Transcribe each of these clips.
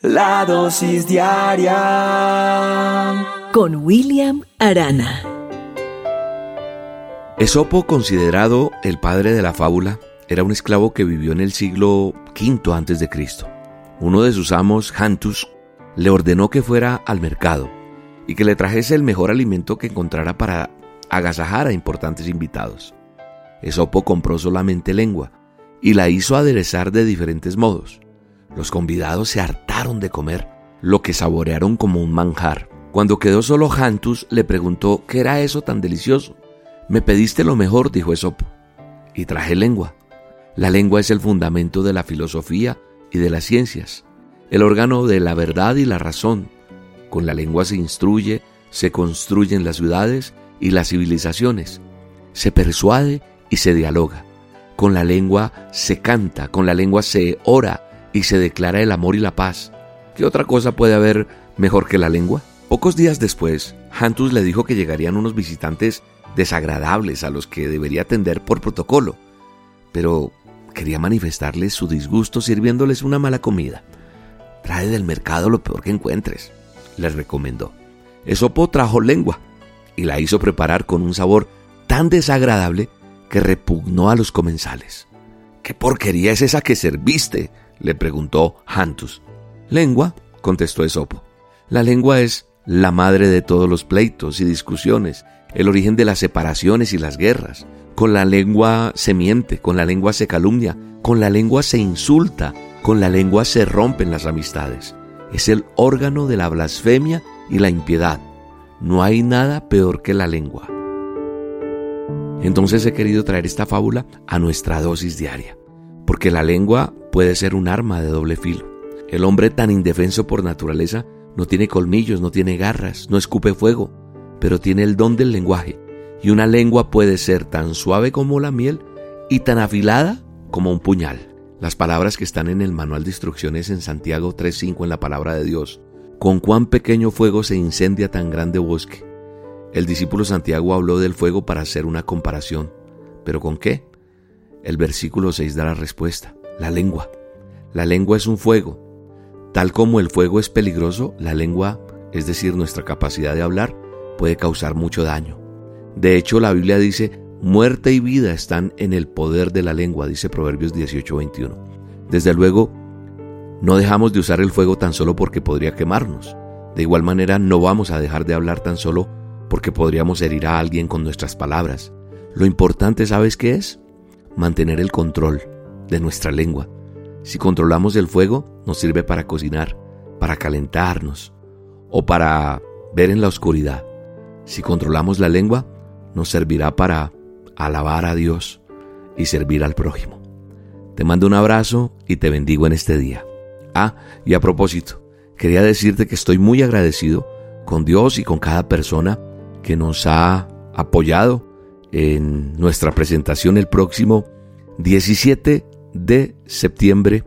La dosis diaria con William Arana. Esopo, considerado el padre de la fábula, era un esclavo que vivió en el siglo V antes de Cristo. Uno de sus amos, Jantus, le ordenó que fuera al mercado y que le trajese el mejor alimento que encontrara para agasajar a importantes invitados. Esopo compró solamente lengua y la hizo aderezar de diferentes modos. Los convidados se hartaron de comer, lo que saborearon como un manjar. Cuando quedó solo Jantus, le preguntó qué era eso tan delicioso. Me pediste lo mejor, dijo Esopo, y traje lengua. La lengua es el fundamento de la filosofía y de las ciencias, el órgano de la verdad y la razón. Con la lengua se instruye, se construyen las ciudades y las civilizaciones, se persuade y se dialoga. Con la lengua se canta, con la lengua se ora y se declara el amor y la paz. ¿Qué otra cosa puede haber mejor que la lengua? Pocos días después, Hantus le dijo que llegarían unos visitantes desagradables a los que debería atender por protocolo, pero quería manifestarles su disgusto sirviéndoles una mala comida. Trae del mercado lo peor que encuentres, les recomendó. Esopo trajo lengua y la hizo preparar con un sabor tan desagradable que repugnó a los comensales. ¿Qué porquería es esa que serviste? Le preguntó Hantus. Lengua, contestó Esopo. La lengua es la madre de todos los pleitos y discusiones, el origen de las separaciones y las guerras. Con la lengua se miente, con la lengua se calumnia, con la lengua se insulta, con la lengua se rompen las amistades. Es el órgano de la blasfemia y la impiedad. No hay nada peor que la lengua. Entonces he querido traer esta fábula a nuestra dosis diaria, porque la lengua puede ser un arma de doble filo. El hombre tan indefenso por naturaleza no tiene colmillos, no tiene garras, no escupe fuego, pero tiene el don del lenguaje. Y una lengua puede ser tan suave como la miel y tan afilada como un puñal. Las palabras que están en el manual de instrucciones en Santiago 3.5 en la palabra de Dios. Con cuán pequeño fuego se incendia tan grande bosque. El discípulo Santiago habló del fuego para hacer una comparación. ¿Pero con qué? El versículo 6 da la respuesta la lengua. La lengua es un fuego. Tal como el fuego es peligroso, la lengua, es decir, nuestra capacidad de hablar, puede causar mucho daño. De hecho, la Biblia dice, muerte y vida están en el poder de la lengua, dice Proverbios 18:21. Desde luego, no dejamos de usar el fuego tan solo porque podría quemarnos. De igual manera, no vamos a dejar de hablar tan solo porque podríamos herir a alguien con nuestras palabras. Lo importante, ¿sabes qué es? Mantener el control de nuestra lengua. Si controlamos el fuego, nos sirve para cocinar, para calentarnos o para ver en la oscuridad. Si controlamos la lengua, nos servirá para alabar a Dios y servir al prójimo. Te mando un abrazo y te bendigo en este día. Ah, y a propósito, quería decirte que estoy muy agradecido con Dios y con cada persona que nos ha apoyado en nuestra presentación el próximo 17 de septiembre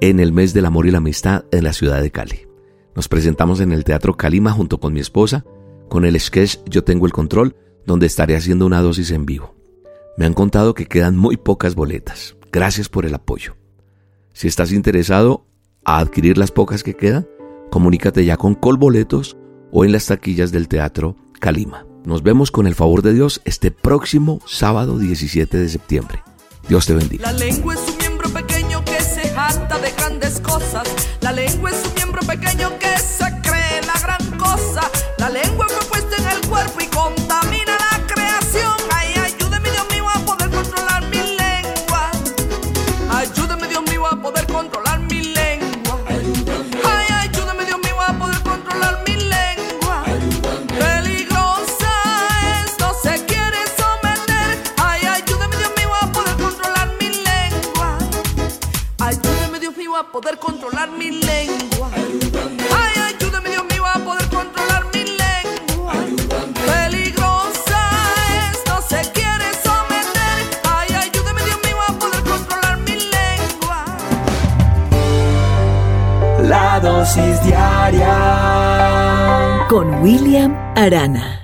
en el mes del amor y la amistad en la ciudad de Cali. Nos presentamos en el Teatro Calima junto con mi esposa, con el sketch Yo tengo el control, donde estaré haciendo una dosis en vivo. Me han contado que quedan muy pocas boletas. Gracias por el apoyo. Si estás interesado a adquirir las pocas que quedan, comunícate ya con Colboletos o en las taquillas del Teatro Calima. Nos vemos con el favor de Dios este próximo sábado 17 de septiembre. Dios te bendiga. Miembro pequeño que se jacta de grandes cosas. La lengua es un miembro pequeño que se a poder controlar mi lengua. Ay, ayúdame Dios mío a poder controlar mi lengua. Peligrosa es, no se quiere someter. Ay, ayúdame Dios mío a poder controlar mi lengua. La dosis diaria Con William Arana.